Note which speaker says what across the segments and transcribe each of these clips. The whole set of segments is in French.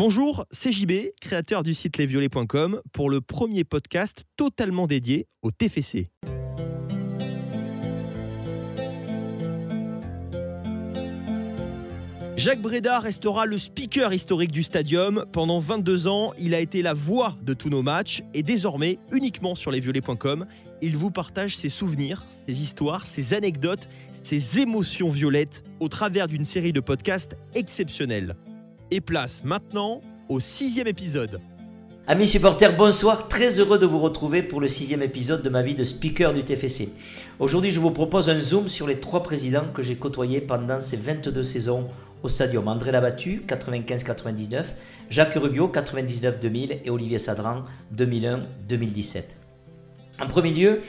Speaker 1: Bonjour, c'est JB, créateur du site lesviolets.com, pour le premier podcast totalement dédié au TFC. Jacques Breda restera le speaker historique du stadium. Pendant 22 ans, il a été la voix de tous nos matchs et désormais, uniquement sur lesviolets.com, il vous partage ses souvenirs, ses histoires, ses anecdotes, ses émotions violettes au travers d'une série de podcasts exceptionnels. Et place maintenant au sixième épisode.
Speaker 2: Amis supporters, bonsoir, très heureux de vous retrouver pour le sixième épisode de ma vie de speaker du TFC. Aujourd'hui, je vous propose un zoom sur les trois présidents que j'ai côtoyés pendant ces 22 saisons au stadium. André Labattu, 95-99, Jacques Rubio, 99-2000 et Olivier Sadran, 2001-2017. En premier lieu,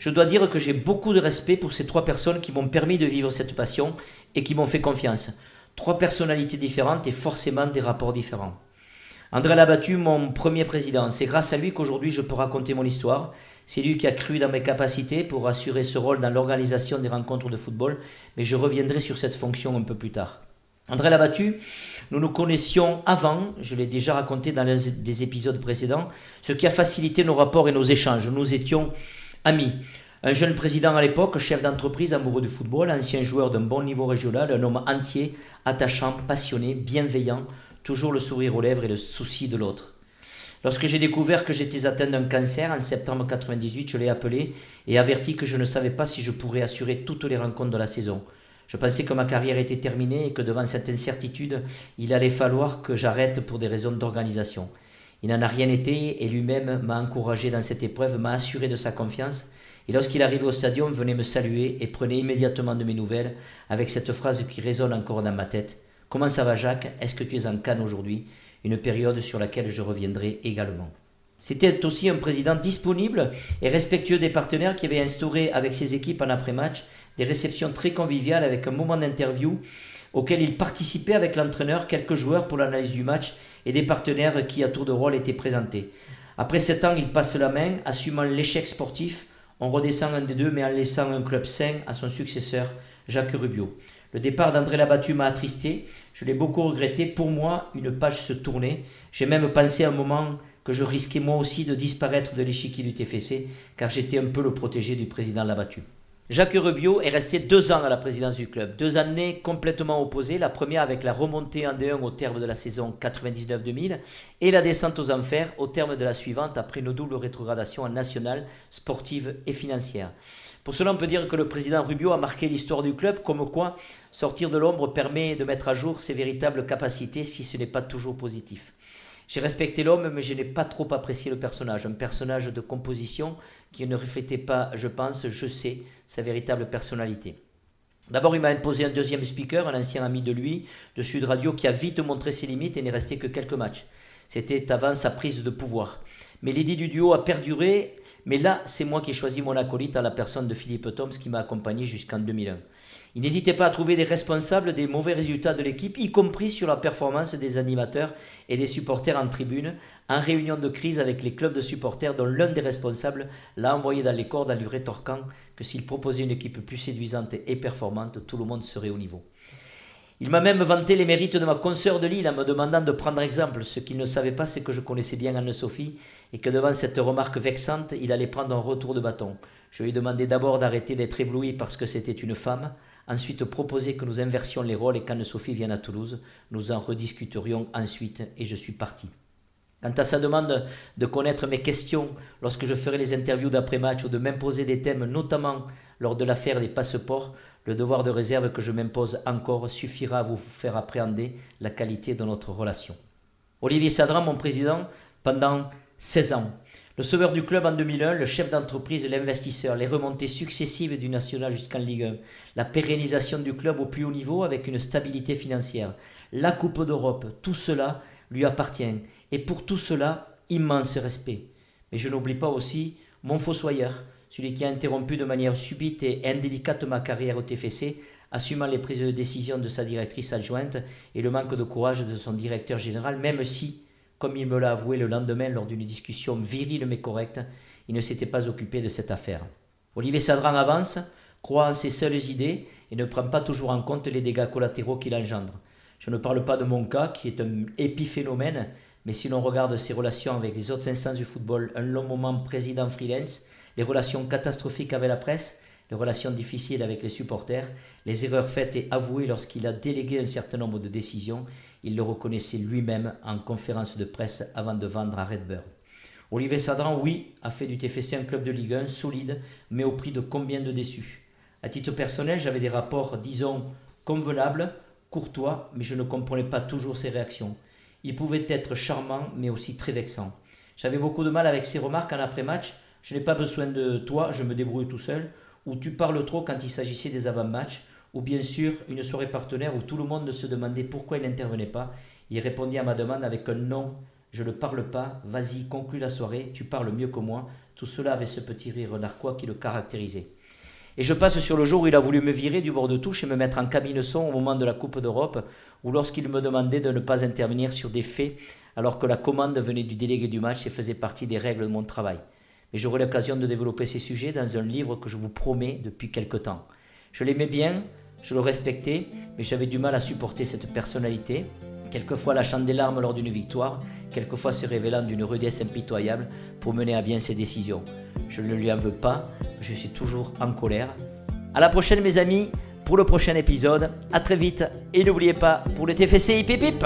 Speaker 2: je dois dire que j'ai beaucoup de respect pour ces trois personnes qui m'ont permis de vivre cette passion et qui m'ont fait confiance. Trois personnalités différentes et forcément des rapports différents. André Labattu, mon premier président, c'est grâce à lui qu'aujourd'hui je peux raconter mon histoire. C'est lui qui a cru dans mes capacités pour assurer ce rôle dans l'organisation des rencontres de football, mais je reviendrai sur cette fonction un peu plus tard. André Labattu, nous nous connaissions avant, je l'ai déjà raconté dans les, des épisodes précédents, ce qui a facilité nos rapports et nos échanges. Nous étions amis. Un jeune président à l'époque, chef d'entreprise amoureux du football, ancien joueur d'un bon niveau régional, un homme entier, attachant, passionné, bienveillant, toujours le sourire aux lèvres et le souci de l'autre. Lorsque j'ai découvert que j'étais atteint d'un cancer en septembre 98, je l'ai appelé et averti que je ne savais pas si je pourrais assurer toutes les rencontres de la saison. Je pensais que ma carrière était terminée et que devant cette incertitude, il allait falloir que j'arrête pour des raisons d'organisation. Il n'en a rien été et lui-même m'a encouragé dans cette épreuve, m'a assuré de sa confiance et lorsqu'il arrivait au stadium, venait me saluer et prenait immédiatement de mes nouvelles avec cette phrase qui résonne encore dans ma tête. Comment ça va Jacques? Est-ce que tu es en Cannes aujourd'hui? Une période sur laquelle je reviendrai également. C'était aussi un président disponible et respectueux des partenaires qui avait instauré avec ses équipes en après-match des réceptions très conviviales avec un moment d'interview auquel il participait avec l'entraîneur, quelques joueurs pour l'analyse du match et des partenaires qui à tour de rôle étaient présentés. Après sept ans, il passe la main, assumant l'échec sportif. On redescend un des deux, mais en laissant un club sain à son successeur, Jacques Rubio. Le départ d'André Labattu m'a attristé. Je l'ai beaucoup regretté. Pour moi, une page se tournait. J'ai même pensé à un moment que je risquais moi aussi de disparaître de l'échiquier du TFC, car j'étais un peu le protégé du président Labattu. Jacques Rubio est resté deux ans à la présidence du club, deux années complètement opposées, la première avec la remontée en D1 au terme de la saison 99-2000 et la descente aux enfers au terme de la suivante après une double rétrogradation en nationale, sportive et financière. Pour cela, on peut dire que le président Rubio a marqué l'histoire du club, comme quoi sortir de l'ombre permet de mettre à jour ses véritables capacités si ce n'est pas toujours positif. J'ai respecté l'homme, mais je n'ai pas trop apprécié le personnage. Un personnage de composition qui ne reflétait pas, je pense, je sais, sa véritable personnalité. D'abord, il m'a imposé un deuxième speaker, un ancien ami de lui, de Sud Radio, qui a vite montré ses limites et n'est resté que quelques matchs. C'était avant sa prise de pouvoir. Mais l'idée du duo a perduré, mais là, c'est moi qui ai choisi mon acolyte à la personne de Philippe Toms qui m'a accompagné jusqu'en 2001. Il n'hésitait pas à trouver des responsables des mauvais résultats de l'équipe, y compris sur la performance des animateurs et des supporters en tribune, en réunion de crise avec les clubs de supporters dont l'un des responsables l'a envoyé dans les cordes en lui rétorquant que s'il proposait une équipe plus séduisante et performante, tout le monde serait au niveau. Il m'a même vanté les mérites de ma consoeur de Lille en me demandant de prendre exemple. Ce qu'il ne savait pas, c'est que je connaissais bien Anne-Sophie et que devant cette remarque vexante, il allait prendre un retour de bâton. Je lui ai demandé d'abord d'arrêter d'être ébloui parce que c'était une femme, ensuite proposer que nous inversions les rôles et qu'Anne-Sophie vienne à Toulouse. Nous en rediscuterions ensuite et je suis parti. Quant à sa demande de connaître mes questions lorsque je ferai les interviews d'après-match ou de m'imposer des thèmes, notamment lors de l'affaire des passeports, le devoir de réserve que je m'impose encore suffira à vous faire appréhender la qualité de notre relation. Olivier Sadran, mon président, pendant 16 ans, le sauveur du club en 2001, le chef d'entreprise, l'investisseur, les remontées successives du national jusqu'en Ligue 1, la pérennisation du club au plus haut niveau avec une stabilité financière, la Coupe d'Europe, tout cela lui appartient. Et pour tout cela, immense respect. Mais je n'oublie pas aussi mon fossoyeur, celui qui a interrompu de manière subite et indélicate ma carrière au TFC, assumant les prises de décision de sa directrice adjointe et le manque de courage de son directeur général, même si comme il me l'a avoué le lendemain lors d'une discussion virile mais correcte, il ne s'était pas occupé de cette affaire. Olivier Sadran avance, croit en ses seules idées et ne prend pas toujours en compte les dégâts collatéraux qu'il engendre. Je ne parle pas de mon cas, qui est un épiphénomène, mais si l'on regarde ses relations avec les autres instances du football, un long moment président freelance, les relations catastrophiques avec la presse, les relations difficiles avec les supporters, les erreurs faites et avouées lorsqu'il a délégué un certain nombre de décisions, il le reconnaissait lui-même en conférence de presse avant de vendre à Redbird. Olivier Sadran, oui, a fait du TFC un club de Ligue 1 solide, mais au prix de combien de déçus? À titre personnel, j'avais des rapports, disons, convenables, courtois, mais je ne comprenais pas toujours ses réactions. Il pouvait être charmant, mais aussi très vexant. J'avais beaucoup de mal avec ses remarques en après-match. Je n'ai pas besoin de toi, je me débrouille tout seul. Ou tu parles trop quand il s'agissait des avant-matchs. Ou bien sûr, une soirée partenaire où tout le monde se demandait pourquoi il n'intervenait pas. Il répondit à ma demande avec un non je ne parle pas, vas-y, conclue la soirée, tu parles mieux que moi. Tout cela avait ce petit rire narquois qui le caractérisait. Et je passe sur le jour où il a voulu me virer du bord de touche et me mettre en cabine son au moment de la Coupe d'Europe, ou lorsqu'il me demandait de ne pas intervenir sur des faits, alors que la commande venait du délégué du match et faisait partie des règles de mon travail. Mais j'aurai l'occasion de développer ces sujets dans un livre que je vous promets depuis quelque temps. Je l'aimais bien, je le respectais, mais j'avais du mal à supporter cette personnalité, quelquefois lâchant des larmes lors d'une victoire, quelquefois se révélant d'une rudesse impitoyable pour mener à bien ses décisions. Je ne lui en veux pas, je suis toujours en colère. À la prochaine mes amis, pour le prochain épisode. À très vite et n'oubliez pas, pour le TFC hip